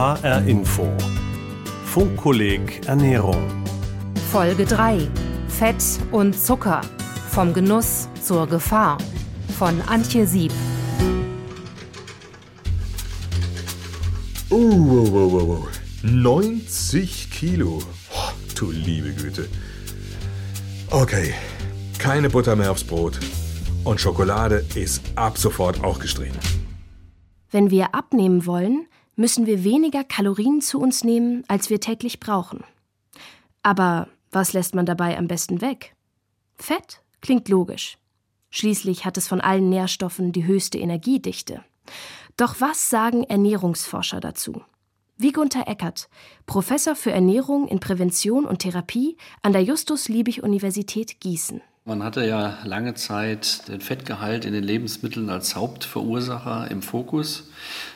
HR Info. Funkkolleg Ernährung. Folge 3. Fett und Zucker. Vom Genuss zur Gefahr. Von Antje Sieb. Uh, wow, wow, wow, wow. 90 Kilo. Oh, du liebe Güte. Okay, keine Butter mehr aufs Brot. Und Schokolade ist ab sofort auch gestrichen. Wenn wir abnehmen wollen, müssen wir weniger Kalorien zu uns nehmen, als wir täglich brauchen. Aber was lässt man dabei am besten weg? Fett klingt logisch. Schließlich hat es von allen Nährstoffen die höchste Energiedichte. Doch was sagen Ernährungsforscher dazu? Wie Gunther Eckert, Professor für Ernährung in Prävention und Therapie an der Justus-Liebig-Universität Gießen. Man hatte ja lange Zeit den Fettgehalt in den Lebensmitteln als Hauptverursacher im Fokus.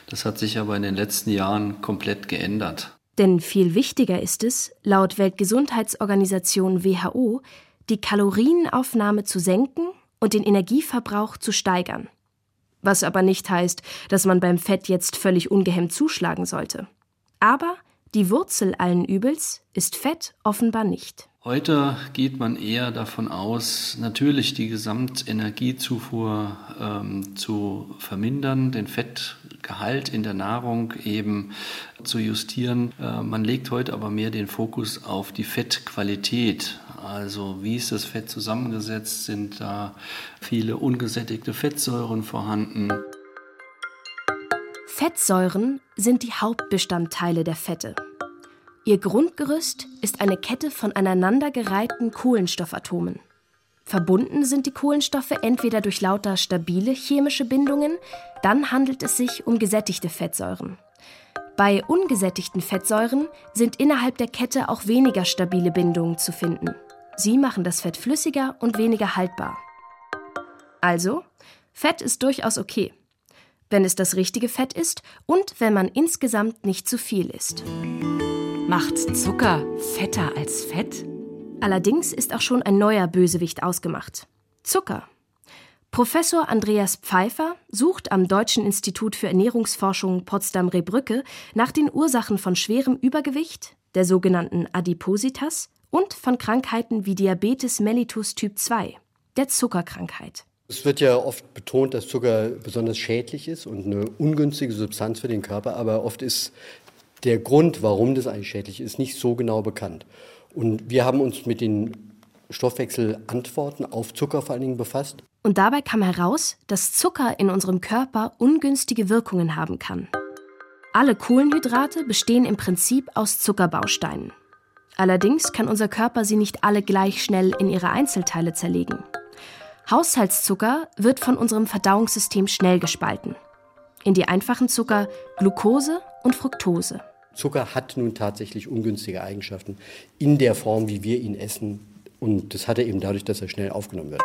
Das hat sich aber in den letzten Jahren komplett geändert. Denn viel wichtiger ist es, laut Weltgesundheitsorganisation WHO, die Kalorienaufnahme zu senken und den Energieverbrauch zu steigern. Was aber nicht heißt, dass man beim Fett jetzt völlig ungehemmt zuschlagen sollte. Aber die Wurzel allen Übels ist Fett offenbar nicht. Heute geht man eher davon aus, natürlich die Gesamtenergiezufuhr ähm, zu vermindern, den Fettgehalt in der Nahrung eben zu justieren. Äh, man legt heute aber mehr den Fokus auf die Fettqualität. Also wie ist das Fett zusammengesetzt? Sind da viele ungesättigte Fettsäuren vorhanden? Fettsäuren sind die Hauptbestandteile der Fette. Ihr Grundgerüst ist eine Kette von aneinandergereihten Kohlenstoffatomen. Verbunden sind die Kohlenstoffe entweder durch lauter stabile chemische Bindungen, dann handelt es sich um gesättigte Fettsäuren. Bei ungesättigten Fettsäuren sind innerhalb der Kette auch weniger stabile Bindungen zu finden. Sie machen das Fett flüssiger und weniger haltbar. Also, Fett ist durchaus okay, wenn es das richtige Fett ist und wenn man insgesamt nicht zu viel isst. Macht Zucker fetter als Fett? Allerdings ist auch schon ein neuer Bösewicht ausgemacht. Zucker. Professor Andreas Pfeiffer sucht am Deutschen Institut für Ernährungsforschung Potsdam-Rehbrücke nach den Ursachen von schwerem Übergewicht, der sogenannten Adipositas, und von Krankheiten wie Diabetes mellitus Typ 2, der Zuckerkrankheit. Es wird ja oft betont, dass Zucker besonders schädlich ist und eine ungünstige Substanz für den Körper, aber oft ist der Grund, warum das eigentlich schädlich ist, nicht so genau bekannt. Und wir haben uns mit den Stoffwechselantworten auf Zucker vor allen Dingen befasst. Und dabei kam heraus, dass Zucker in unserem Körper ungünstige Wirkungen haben kann. Alle Kohlenhydrate bestehen im Prinzip aus Zuckerbausteinen. Allerdings kann unser Körper sie nicht alle gleich schnell in ihre Einzelteile zerlegen. Haushaltszucker wird von unserem Verdauungssystem schnell gespalten. In die einfachen Zucker Glucose und Fructose. Zucker hat nun tatsächlich ungünstige Eigenschaften in der Form, wie wir ihn essen. Und das hat er eben dadurch, dass er schnell aufgenommen wird.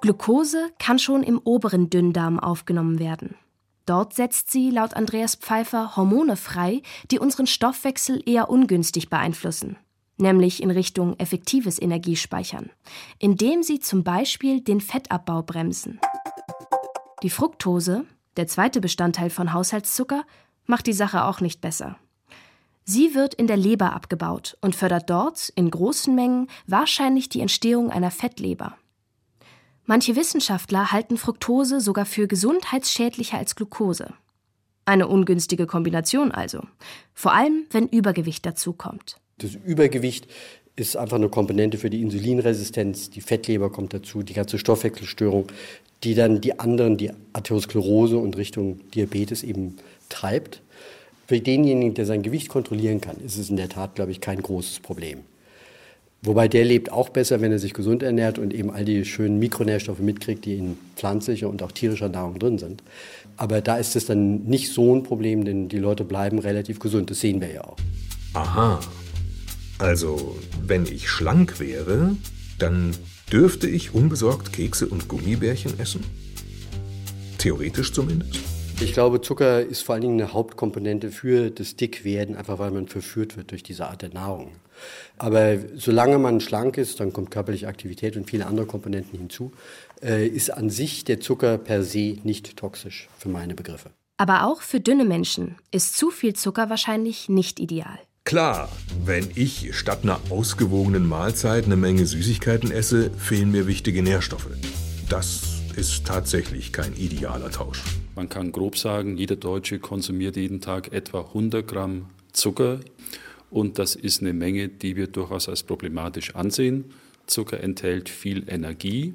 Glucose kann schon im oberen Dünndarm aufgenommen werden. Dort setzt sie laut Andreas Pfeiffer Hormone frei, die unseren Stoffwechsel eher ungünstig beeinflussen, nämlich in Richtung effektives Energiespeichern, indem sie zum Beispiel den Fettabbau bremsen. Die Fructose, der zweite Bestandteil von Haushaltszucker, macht die Sache auch nicht besser. Sie wird in der Leber abgebaut und fördert dort in großen Mengen wahrscheinlich die Entstehung einer Fettleber. Manche Wissenschaftler halten Fructose sogar für gesundheitsschädlicher als Glucose. Eine ungünstige Kombination also, vor allem wenn Übergewicht dazukommt. Das Übergewicht ist einfach eine Komponente für die Insulinresistenz, die Fettleber kommt dazu, die ganze Stoffwechselstörung, die dann die anderen, die Atherosklerose und Richtung Diabetes eben treibt. Für denjenigen, der sein Gewicht kontrollieren kann, ist es in der Tat, glaube ich, kein großes Problem. Wobei der lebt auch besser, wenn er sich gesund ernährt und eben all die schönen Mikronährstoffe mitkriegt, die in pflanzlicher und auch tierischer Nahrung drin sind. Aber da ist es dann nicht so ein Problem, denn die Leute bleiben relativ gesund. Das sehen wir ja auch. Aha. Also, wenn ich schlank wäre, dann dürfte ich unbesorgt Kekse und Gummibärchen essen? Theoretisch zumindest. Ich glaube, Zucker ist vor allen Dingen eine Hauptkomponente für das Dickwerden, einfach weil man verführt wird durch diese Art der Nahrung. Aber solange man schlank ist, dann kommt körperliche Aktivität und viele andere Komponenten hinzu, äh, ist an sich der Zucker per se nicht toxisch für meine Begriffe. Aber auch für dünne Menschen ist zu viel Zucker wahrscheinlich nicht ideal. Klar, wenn ich statt einer ausgewogenen Mahlzeit eine Menge Süßigkeiten esse, fehlen mir wichtige Nährstoffe. Das ist tatsächlich kein idealer Tausch. Man kann grob sagen, jeder Deutsche konsumiert jeden Tag etwa 100 Gramm Zucker. Und das ist eine Menge, die wir durchaus als problematisch ansehen. Zucker enthält viel Energie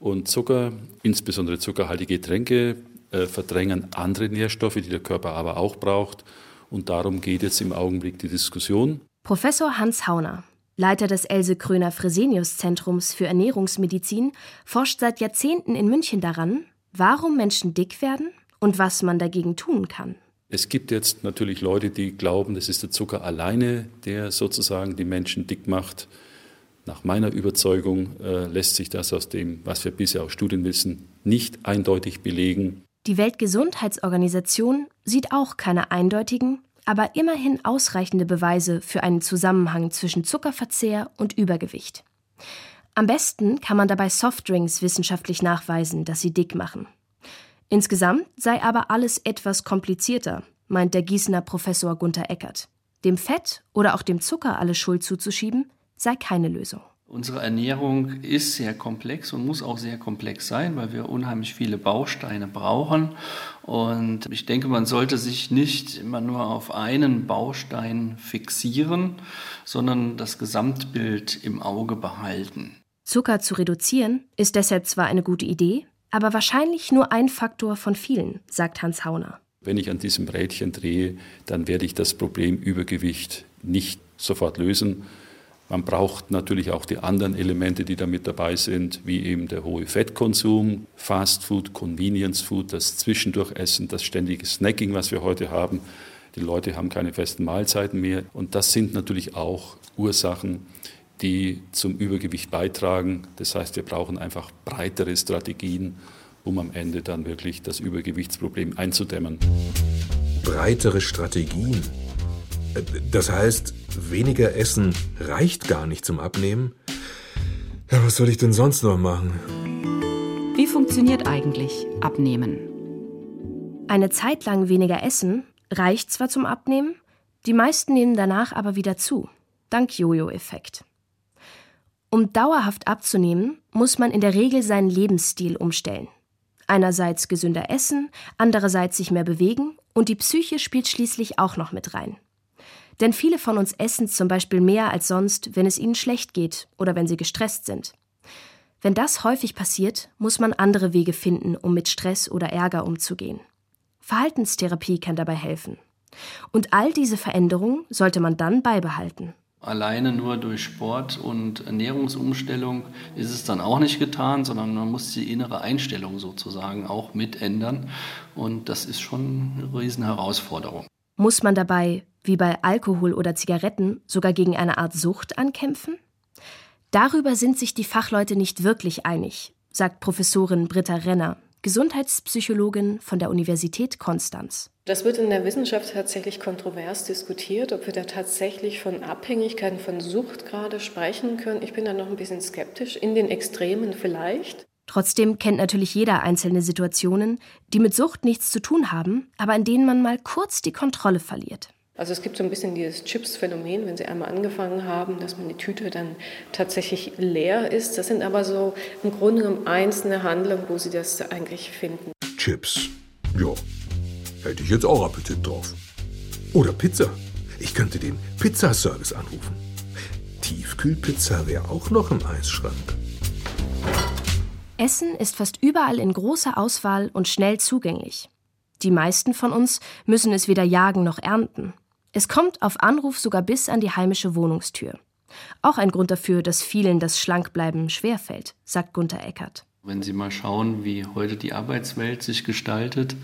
und Zucker, insbesondere zuckerhaltige Getränke, äh, verdrängen andere Nährstoffe, die der Körper aber auch braucht. Und darum geht jetzt im Augenblick die Diskussion. Professor Hans Hauner, Leiter des Else Kröner Fresenius Zentrums für Ernährungsmedizin, forscht seit Jahrzehnten in München daran, warum Menschen dick werden und was man dagegen tun kann. Es gibt jetzt natürlich Leute, die glauben, es ist der Zucker alleine, der sozusagen die Menschen dick macht. Nach meiner Überzeugung äh, lässt sich das aus dem, was wir bisher aus Studien wissen, nicht eindeutig belegen. Die Weltgesundheitsorganisation sieht auch keine eindeutigen, aber immerhin ausreichende Beweise für einen Zusammenhang zwischen Zuckerverzehr und Übergewicht. Am besten kann man dabei Softdrinks wissenschaftlich nachweisen, dass sie dick machen. Insgesamt sei aber alles etwas komplizierter, meint der Gießener Professor Gunther Eckert. Dem Fett oder auch dem Zucker alle Schuld zuzuschieben, sei keine Lösung. Unsere Ernährung ist sehr komplex und muss auch sehr komplex sein, weil wir unheimlich viele Bausteine brauchen. Und ich denke, man sollte sich nicht immer nur auf einen Baustein fixieren, sondern das Gesamtbild im Auge behalten. Zucker zu reduzieren ist deshalb zwar eine gute Idee, aber wahrscheinlich nur ein Faktor von vielen, sagt Hans Hauner. Wenn ich an diesem Rädchen drehe, dann werde ich das Problem Übergewicht nicht sofort lösen man braucht natürlich auch die anderen Elemente, die da mit dabei sind, wie eben der hohe Fettkonsum, Fast Food, Convenience Food, das Zwischendurchessen, das ständige Snacking, was wir heute haben. Die Leute haben keine festen Mahlzeiten mehr. Und das sind natürlich auch Ursachen, die zum Übergewicht beitragen. Das heißt, wir brauchen einfach breitere Strategien, um am Ende dann wirklich das Übergewichtsproblem einzudämmen. Breitere Strategien? Das heißt, weniger Essen reicht gar nicht zum Abnehmen? Ja, was soll ich denn sonst noch machen? Wie funktioniert eigentlich Abnehmen? Eine Zeit lang weniger essen reicht zwar zum Abnehmen, die meisten nehmen danach aber wieder zu, dank Jojo-Effekt. Um dauerhaft abzunehmen, muss man in der Regel seinen Lebensstil umstellen. Einerseits gesünder essen, andererseits sich mehr bewegen und die Psyche spielt schließlich auch noch mit rein. Denn viele von uns essen zum Beispiel mehr als sonst, wenn es ihnen schlecht geht oder wenn sie gestresst sind. Wenn das häufig passiert, muss man andere Wege finden, um mit Stress oder Ärger umzugehen. Verhaltenstherapie kann dabei helfen. Und all diese Veränderungen sollte man dann beibehalten. Alleine nur durch Sport und Ernährungsumstellung ist es dann auch nicht getan, sondern man muss die innere Einstellung sozusagen auch mit ändern. Und das ist schon eine Riesenherausforderung. Muss man dabei wie bei Alkohol oder Zigaretten, sogar gegen eine Art Sucht ankämpfen? Darüber sind sich die Fachleute nicht wirklich einig, sagt Professorin Britta Renner, Gesundheitspsychologin von der Universität Konstanz. Das wird in der Wissenschaft tatsächlich kontrovers diskutiert, ob wir da tatsächlich von Abhängigkeiten, von Sucht gerade sprechen können. Ich bin da noch ein bisschen skeptisch, in den Extremen vielleicht. Trotzdem kennt natürlich jeder einzelne Situationen, die mit Sucht nichts zu tun haben, aber in denen man mal kurz die Kontrolle verliert. Also es gibt so ein bisschen dieses Chips-Phänomen, wenn Sie einmal angefangen haben, dass man die Tüte dann tatsächlich leer ist. Das sind aber so im Grunde genommen einzelne Handlungen, wo Sie das eigentlich finden. Chips. Ja, hätte ich jetzt auch Appetit drauf. Oder Pizza. Ich könnte den Pizzaservice anrufen. Tiefkühlpizza wäre auch noch im Eisschrank. Essen ist fast überall in großer Auswahl und schnell zugänglich. Die meisten von uns müssen es weder jagen noch ernten. Es kommt auf Anruf sogar bis an die heimische Wohnungstür. Auch ein Grund dafür, dass vielen das Schlankbleiben schwerfällt, sagt Gunther Eckert. Wenn Sie mal schauen, wie heute die Arbeitswelt sich gestaltet,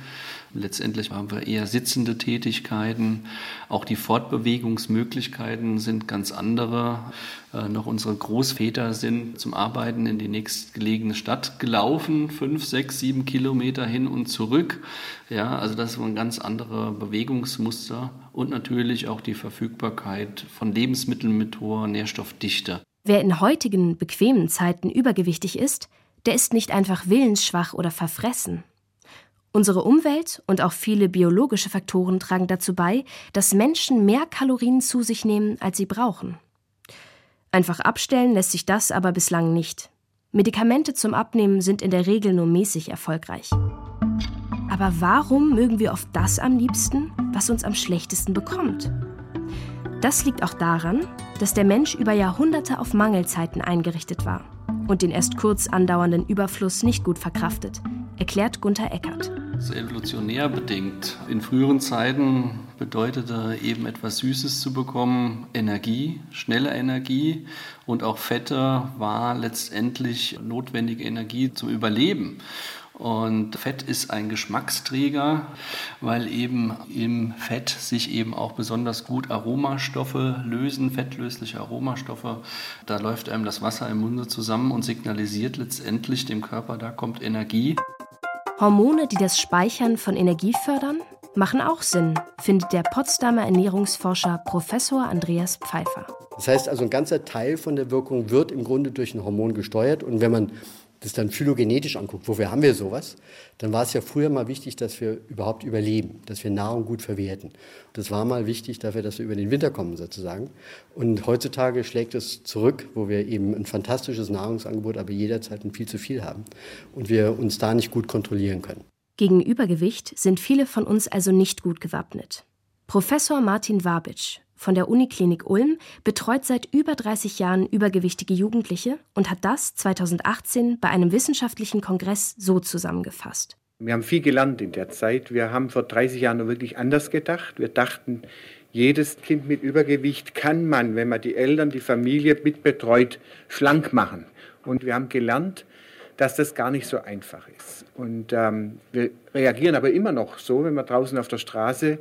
letztendlich haben wir eher sitzende Tätigkeiten. Auch die Fortbewegungsmöglichkeiten sind ganz andere. Äh, noch unsere Großväter sind zum Arbeiten in die nächstgelegene Stadt gelaufen, fünf, sechs, sieben Kilometer hin und zurück. Ja, also das waren ganz andere Bewegungsmuster und natürlich auch die Verfügbarkeit von Lebensmitteln mit hoher Nährstoffdichte. Wer in heutigen bequemen Zeiten übergewichtig ist, der ist nicht einfach willensschwach oder verfressen. Unsere Umwelt und auch viele biologische Faktoren tragen dazu bei, dass Menschen mehr Kalorien zu sich nehmen, als sie brauchen. Einfach abstellen lässt sich das aber bislang nicht. Medikamente zum Abnehmen sind in der Regel nur mäßig erfolgreich. Aber warum mögen wir oft das am liebsten, was uns am schlechtesten bekommt? Das liegt auch daran, dass der Mensch über Jahrhunderte auf Mangelzeiten eingerichtet war und den erst kurz andauernden Überfluss nicht gut verkraftet, erklärt Gunther Eckert. Das ist evolutionär bedingt. In früheren Zeiten bedeutete eben etwas Süßes zu bekommen Energie, schnelle Energie und auch Fette war letztendlich notwendige Energie zum Überleben. Und Fett ist ein Geschmacksträger, weil eben im Fett sich eben auch besonders gut Aromastoffe lösen, fettlösliche Aromastoffe. Da läuft einem das Wasser im Munde zusammen und signalisiert letztendlich dem Körper, da kommt Energie. Hormone, die das Speichern von Energie fördern, machen auch Sinn, findet der Potsdamer Ernährungsforscher Professor Andreas Pfeiffer. Das heißt also, ein ganzer Teil von der Wirkung wird im Grunde durch ein Hormon gesteuert. Und wenn man das dann phylogenetisch anguckt, wofür haben wir sowas, dann war es ja früher mal wichtig, dass wir überhaupt überleben, dass wir Nahrung gut verwerten. Das war mal wichtig dafür, dass wir über den Winter kommen sozusagen. Und heutzutage schlägt es zurück, wo wir eben ein fantastisches Nahrungsangebot, aber jederzeit ein viel zu viel haben und wir uns da nicht gut kontrollieren können. Gegen Übergewicht sind viele von uns also nicht gut gewappnet. Professor Martin Wabitsch von der Uniklinik Ulm betreut seit über 30 Jahren übergewichtige Jugendliche und hat das 2018 bei einem wissenschaftlichen Kongress so zusammengefasst. Wir haben viel gelernt in der Zeit. Wir haben vor 30 Jahren wirklich anders gedacht. Wir dachten, jedes Kind mit Übergewicht kann man, wenn man die Eltern, die Familie mitbetreut, schlank machen. Und wir haben gelernt, dass das gar nicht so einfach ist. Und ähm, wir reagieren aber immer noch so, wenn wir draußen auf der Straße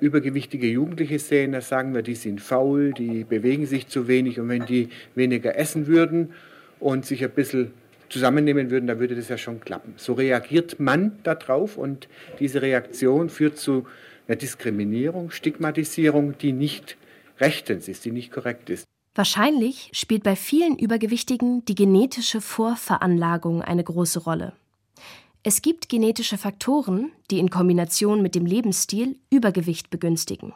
übergewichtige Jugendliche sehen, da sagen wir, die sind faul, die bewegen sich zu wenig und wenn die weniger essen würden und sich ein bisschen zusammennehmen würden, dann würde das ja schon klappen. So reagiert man darauf und diese Reaktion führt zu einer Diskriminierung, Stigmatisierung, die nicht rechtens ist, die nicht korrekt ist. Wahrscheinlich spielt bei vielen Übergewichtigen die genetische Vorveranlagung eine große Rolle. Es gibt genetische Faktoren, die in Kombination mit dem Lebensstil Übergewicht begünstigen.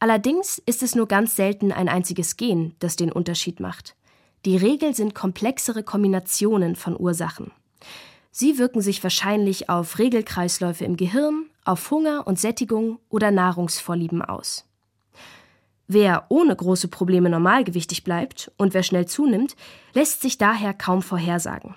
Allerdings ist es nur ganz selten ein einziges Gen, das den Unterschied macht. Die Regel sind komplexere Kombinationen von Ursachen. Sie wirken sich wahrscheinlich auf Regelkreisläufe im Gehirn, auf Hunger und Sättigung oder Nahrungsvorlieben aus. Wer ohne große Probleme normalgewichtig bleibt und wer schnell zunimmt, lässt sich daher kaum vorhersagen.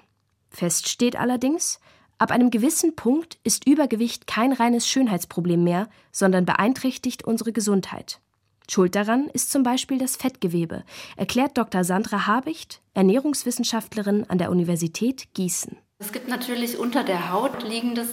Fest steht allerdings, Ab einem gewissen Punkt ist Übergewicht kein reines Schönheitsproblem mehr, sondern beeinträchtigt unsere Gesundheit. Schuld daran ist zum Beispiel das Fettgewebe, erklärt Dr. Sandra Habicht, Ernährungswissenschaftlerin an der Universität Gießen. Es gibt natürlich unter der Haut liegendes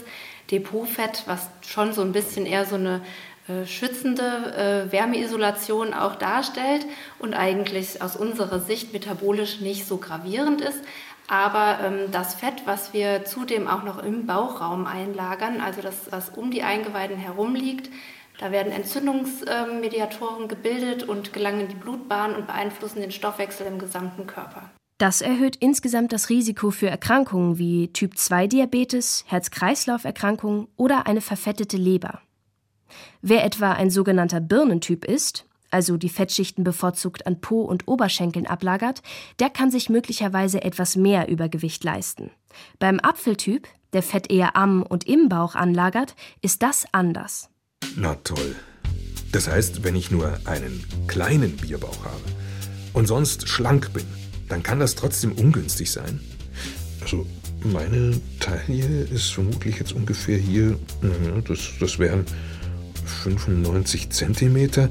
Depotfett, was schon so ein bisschen eher so eine äh, schützende äh, Wärmeisolation auch darstellt und eigentlich aus unserer Sicht metabolisch nicht so gravierend ist. Aber ähm, das Fett, was wir zudem auch noch im Bauchraum einlagern, also das, was um die Eingeweiden herum liegt, da werden Entzündungsmediatoren gebildet und gelangen in die Blutbahn und beeinflussen den Stoffwechsel im gesamten Körper. Das erhöht insgesamt das Risiko für Erkrankungen wie Typ-2-Diabetes, Herz-Kreislauf-Erkrankungen oder eine verfettete Leber. Wer etwa ein sogenannter Birnentyp ist, also die Fettschichten bevorzugt an Po und Oberschenkeln ablagert, der kann sich möglicherweise etwas mehr Übergewicht leisten. Beim Apfeltyp, der Fett eher am und im Bauch anlagert, ist das anders. Na toll. Das heißt, wenn ich nur einen kleinen Bierbauch habe und sonst schlank bin, dann kann das trotzdem ungünstig sein? Also, meine Taille ist vermutlich jetzt ungefähr hier, das, das wären 95 Zentimeter.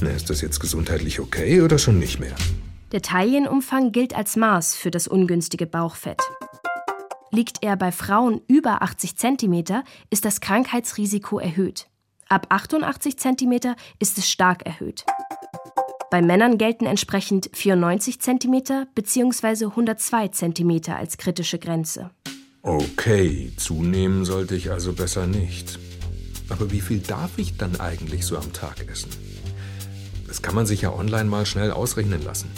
Na, ist das jetzt gesundheitlich okay oder schon nicht mehr? Der Taillenumfang gilt als Maß für das ungünstige Bauchfett. Liegt er bei Frauen über 80 cm, ist das Krankheitsrisiko erhöht. Ab 88 cm ist es stark erhöht. Bei Männern gelten entsprechend 94 cm bzw. 102 cm als kritische Grenze. Okay, zunehmen sollte ich also besser nicht. Aber wie viel darf ich dann eigentlich so am Tag essen? Das kann man sich ja online mal schnell ausrechnen lassen.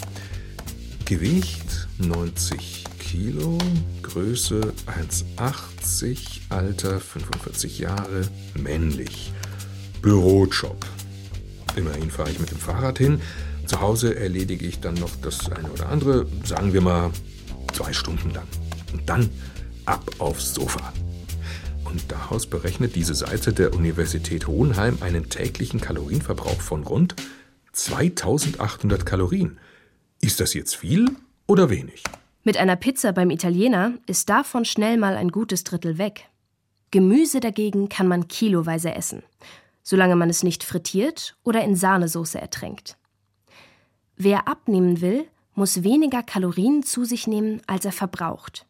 Gewicht 90 Kilo, Größe 1,80, Alter 45 Jahre, männlich. Bürojob. Immerhin fahre ich mit dem Fahrrad hin. Zu Hause erledige ich dann noch das eine oder andere, sagen wir mal zwei Stunden lang. Und dann ab aufs Sofa. Und daraus berechnet diese Seite der Universität Hohenheim einen täglichen Kalorienverbrauch von rund 2800 Kalorien. Ist das jetzt viel oder wenig? Mit einer Pizza beim Italiener ist davon schnell mal ein gutes Drittel weg. Gemüse dagegen kann man kiloweise essen, solange man es nicht frittiert oder in Sahnesoße ertränkt. Wer abnehmen will, muss weniger Kalorien zu sich nehmen, als er verbraucht.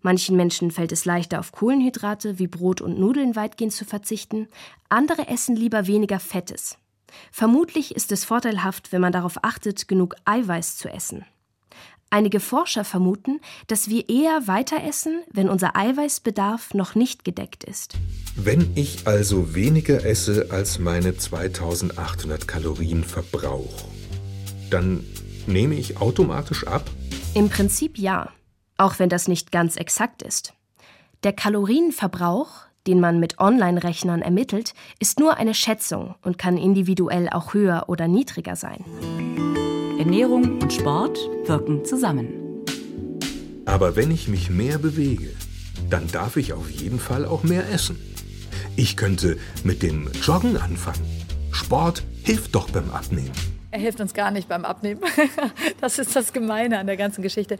Manchen Menschen fällt es leichter, auf Kohlenhydrate wie Brot und Nudeln weitgehend zu verzichten, andere essen lieber weniger Fettes. Vermutlich ist es vorteilhaft, wenn man darauf achtet, genug Eiweiß zu essen. Einige Forscher vermuten, dass wir eher weiter essen, wenn unser Eiweißbedarf noch nicht gedeckt ist. Wenn ich also weniger esse, als meine 2800 Kalorien verbrauche, dann nehme ich automatisch ab? Im Prinzip ja auch wenn das nicht ganz exakt ist. Der Kalorienverbrauch, den man mit Online-Rechnern ermittelt, ist nur eine Schätzung und kann individuell auch höher oder niedriger sein. Ernährung und Sport wirken zusammen. Aber wenn ich mich mehr bewege, dann darf ich auf jeden Fall auch mehr essen. Ich könnte mit dem Joggen anfangen. Sport hilft doch beim Abnehmen. Er hilft uns gar nicht beim Abnehmen. Das ist das Gemeine an der ganzen Geschichte.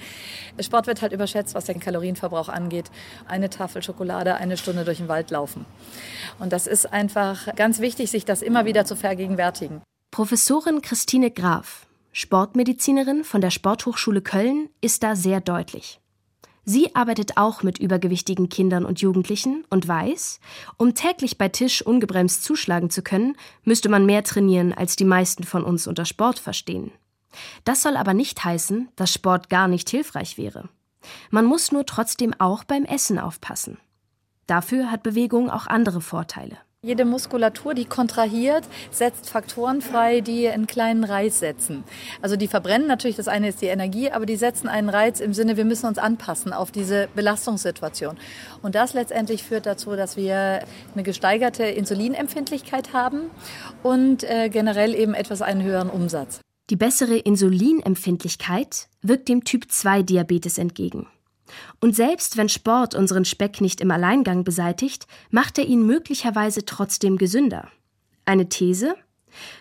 Sport wird halt überschätzt, was den Kalorienverbrauch angeht. Eine Tafel Schokolade, eine Stunde durch den Wald laufen. Und das ist einfach ganz wichtig, sich das immer wieder zu vergegenwärtigen. Professorin Christine Graf, Sportmedizinerin von der Sporthochschule Köln, ist da sehr deutlich. Sie arbeitet auch mit übergewichtigen Kindern und Jugendlichen und weiß, um täglich bei Tisch ungebremst zuschlagen zu können, müsste man mehr trainieren, als die meisten von uns unter Sport verstehen. Das soll aber nicht heißen, dass Sport gar nicht hilfreich wäre. Man muss nur trotzdem auch beim Essen aufpassen. Dafür hat Bewegung auch andere Vorteile. Jede Muskulatur, die kontrahiert, setzt Faktoren frei, die einen kleinen Reiz setzen. Also die verbrennen natürlich, das eine ist die Energie, aber die setzen einen Reiz im Sinne, wir müssen uns anpassen auf diese Belastungssituation. Und das letztendlich führt dazu, dass wir eine gesteigerte Insulinempfindlichkeit haben und äh, generell eben etwas einen höheren Umsatz. Die bessere Insulinempfindlichkeit wirkt dem Typ-2-Diabetes entgegen. Und selbst wenn Sport unseren Speck nicht im Alleingang beseitigt, macht er ihn möglicherweise trotzdem gesünder. Eine These?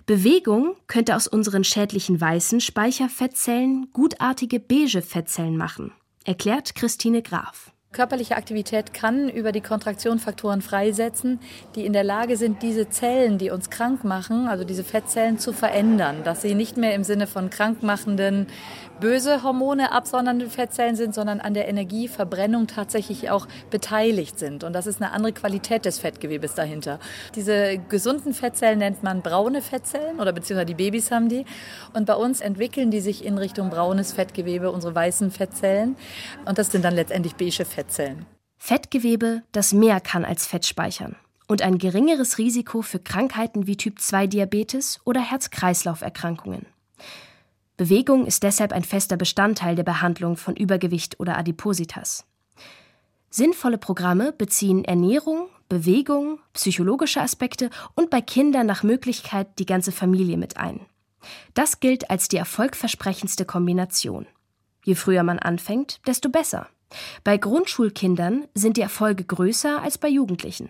Bewegung könnte aus unseren schädlichen weißen Speicherfettzellen gutartige beige Fettzellen machen, erklärt Christine Graf. Körperliche Aktivität kann über die Kontraktion Faktoren freisetzen, die in der Lage sind, diese Zellen, die uns krank machen, also diese Fettzellen zu verändern, dass sie nicht mehr im Sinne von krankmachenden böse Hormone absondernde Fettzellen sind, sondern an der Energieverbrennung tatsächlich auch beteiligt sind. Und das ist eine andere Qualität des Fettgewebes dahinter. Diese gesunden Fettzellen nennt man braune Fettzellen oder beziehungsweise die Babys haben die. Und bei uns entwickeln die sich in Richtung braunes Fettgewebe, unsere weißen Fettzellen. Und das sind dann letztendlich beige Fettzellen. Fettgewebe, das mehr kann als Fett speichern und ein geringeres Risiko für Krankheiten wie Typ-2-Diabetes oder Herz-Kreislauf-Erkrankungen. Bewegung ist deshalb ein fester Bestandteil der Behandlung von Übergewicht oder Adipositas. Sinnvolle Programme beziehen Ernährung, Bewegung, psychologische Aspekte und bei Kindern nach Möglichkeit die ganze Familie mit ein. Das gilt als die erfolgversprechendste Kombination. Je früher man anfängt, desto besser. Bei Grundschulkindern sind die Erfolge größer als bei Jugendlichen.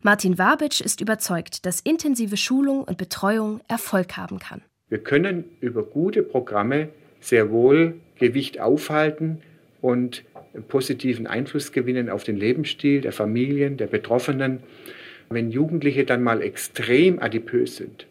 Martin Wabitsch ist überzeugt, dass intensive Schulung und Betreuung Erfolg haben kann. Wir können über gute Programme sehr wohl Gewicht aufhalten und positiven Einfluss gewinnen auf den Lebensstil der Familien, der Betroffenen. Wenn Jugendliche dann mal extrem adipös sind,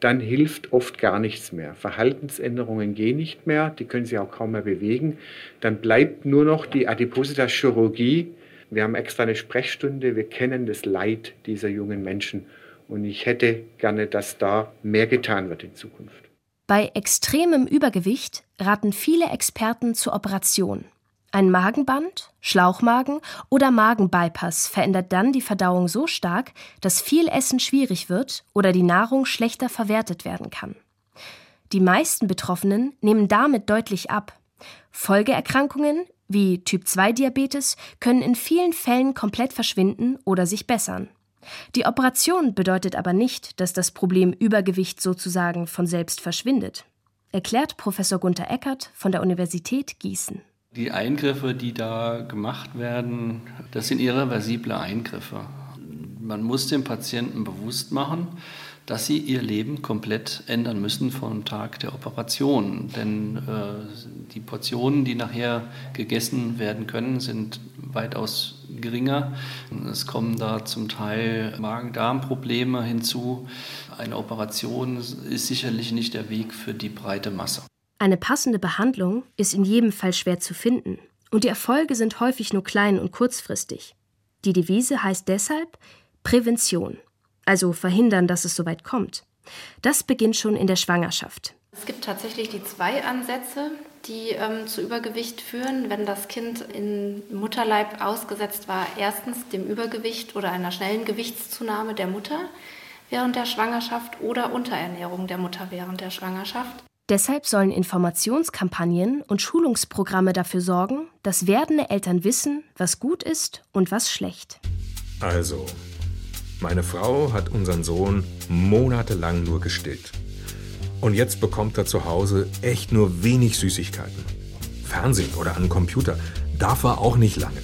dann hilft oft gar nichts mehr. Verhaltensänderungen gehen nicht mehr, die können sich auch kaum mehr bewegen. Dann bleibt nur noch die Adipositas-Chirurgie. Wir haben extra eine Sprechstunde, wir kennen das Leid dieser jungen Menschen und ich hätte gerne, dass da mehr getan wird in Zukunft. Bei extremem Übergewicht raten viele Experten zur Operation. Ein Magenband, Schlauchmagen oder Magenbypass verändert dann die Verdauung so stark, dass viel Essen schwierig wird oder die Nahrung schlechter verwertet werden kann. Die meisten Betroffenen nehmen damit deutlich ab. Folgeerkrankungen wie Typ-2-Diabetes können in vielen Fällen komplett verschwinden oder sich bessern. Die Operation bedeutet aber nicht, dass das Problem Übergewicht sozusagen von selbst verschwindet, erklärt Professor Gunther Eckert von der Universität Gießen. Die Eingriffe, die da gemacht werden, das sind irreversible Eingriffe. Man muss dem Patienten bewusst machen, dass sie ihr Leben komplett ändern müssen vom Tag der Operation. Denn äh, die Portionen, die nachher gegessen werden können, sind weitaus geringer. Es kommen da zum Teil Magen-Darm-Probleme hinzu. Eine Operation ist sicherlich nicht der Weg für die breite Masse. Eine passende Behandlung ist in jedem Fall schwer zu finden. Und die Erfolge sind häufig nur klein und kurzfristig. Die Devise heißt deshalb Prävention also verhindern, dass es so weit kommt. Das beginnt schon in der Schwangerschaft. Es gibt tatsächlich die zwei Ansätze, die ähm, zu Übergewicht führen, wenn das Kind in Mutterleib ausgesetzt war. Erstens dem Übergewicht oder einer schnellen Gewichtszunahme der Mutter während der Schwangerschaft oder Unterernährung der Mutter während der Schwangerschaft. Deshalb sollen Informationskampagnen und Schulungsprogramme dafür sorgen, dass werdende Eltern wissen, was gut ist und was schlecht. Also, meine Frau hat unseren Sohn monatelang nur gestillt. Und jetzt bekommt er zu Hause echt nur wenig Süßigkeiten. Fernsehen oder an Computer darf er auch nicht lange.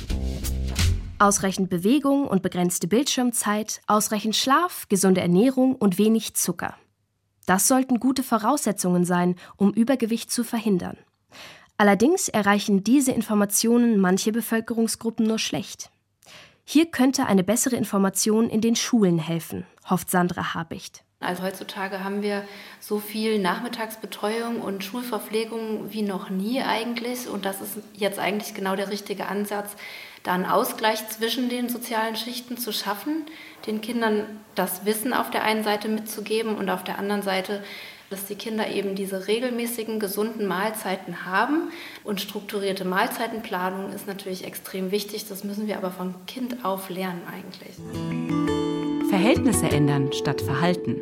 Ausreichend Bewegung und begrenzte Bildschirmzeit, ausreichend Schlaf, gesunde Ernährung und wenig Zucker. Das sollten gute Voraussetzungen sein, um Übergewicht zu verhindern. Allerdings erreichen diese Informationen manche Bevölkerungsgruppen nur schlecht. Hier könnte eine bessere Information in den Schulen helfen, hofft Sandra Habicht. Also heutzutage haben wir so viel Nachmittagsbetreuung und Schulverpflegung wie noch nie eigentlich. Und das ist jetzt eigentlich genau der richtige Ansatz, da einen Ausgleich zwischen den sozialen Schichten zu schaffen, den Kindern das Wissen auf der einen Seite mitzugeben und auf der anderen Seite dass die Kinder eben diese regelmäßigen, gesunden Mahlzeiten haben. Und strukturierte Mahlzeitenplanung ist natürlich extrem wichtig. Das müssen wir aber von Kind auf lernen eigentlich. Verhältnisse ändern statt Verhalten.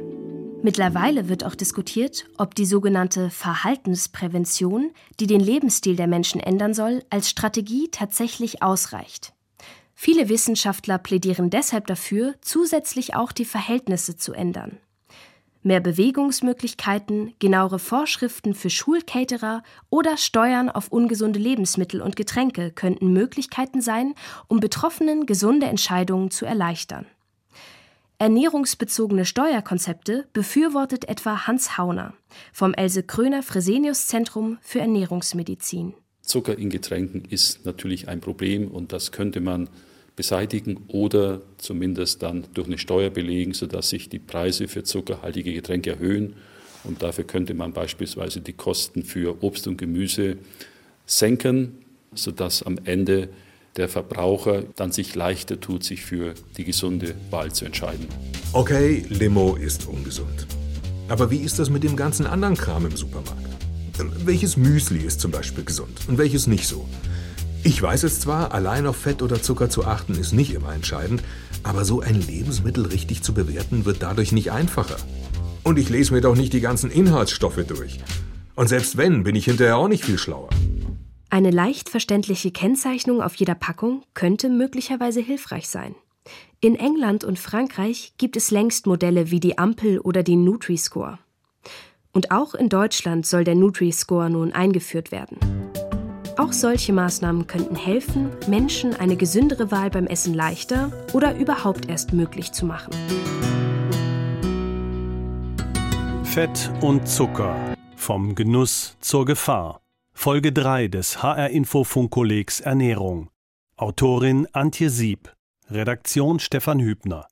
Mittlerweile wird auch diskutiert, ob die sogenannte Verhaltensprävention, die den Lebensstil der Menschen ändern soll, als Strategie tatsächlich ausreicht. Viele Wissenschaftler plädieren deshalb dafür, zusätzlich auch die Verhältnisse zu ändern. Mehr Bewegungsmöglichkeiten, genauere Vorschriften für Schulcaterer oder Steuern auf ungesunde Lebensmittel und Getränke könnten Möglichkeiten sein, um Betroffenen gesunde Entscheidungen zu erleichtern. Ernährungsbezogene Steuerkonzepte befürwortet etwa Hans Hauner vom Else Kröner Fresenius Zentrum für Ernährungsmedizin. Zucker in Getränken ist natürlich ein Problem und das könnte man beseitigen oder zumindest dann durch eine Steuer belegen, sodass sich die Preise für zuckerhaltige Getränke erhöhen. Und dafür könnte man beispielsweise die Kosten für Obst und Gemüse senken, sodass am Ende der Verbraucher dann sich leichter tut, sich für die gesunde Wahl zu entscheiden. Okay, Limo ist ungesund. Aber wie ist das mit dem ganzen anderen Kram im Supermarkt? Welches Müsli ist zum Beispiel gesund und welches nicht so? Ich weiß es zwar, allein auf Fett oder Zucker zu achten ist nicht immer entscheidend, aber so ein Lebensmittel richtig zu bewerten wird dadurch nicht einfacher. Und ich lese mir doch nicht die ganzen Inhaltsstoffe durch. Und selbst wenn, bin ich hinterher auch nicht viel schlauer. Eine leicht verständliche Kennzeichnung auf jeder Packung könnte möglicherweise hilfreich sein. In England und Frankreich gibt es längst Modelle wie die Ampel oder die Nutri-Score. Und auch in Deutschland soll der Nutri-Score nun eingeführt werden. Auch solche Maßnahmen könnten helfen, Menschen eine gesündere Wahl beim Essen leichter oder überhaupt erst möglich zu machen. Fett und Zucker. Vom Genuss zur Gefahr. Folge 3 des HR Info Funkkollegs Ernährung. Autorin Antje Sieb. Redaktion Stefan Hübner.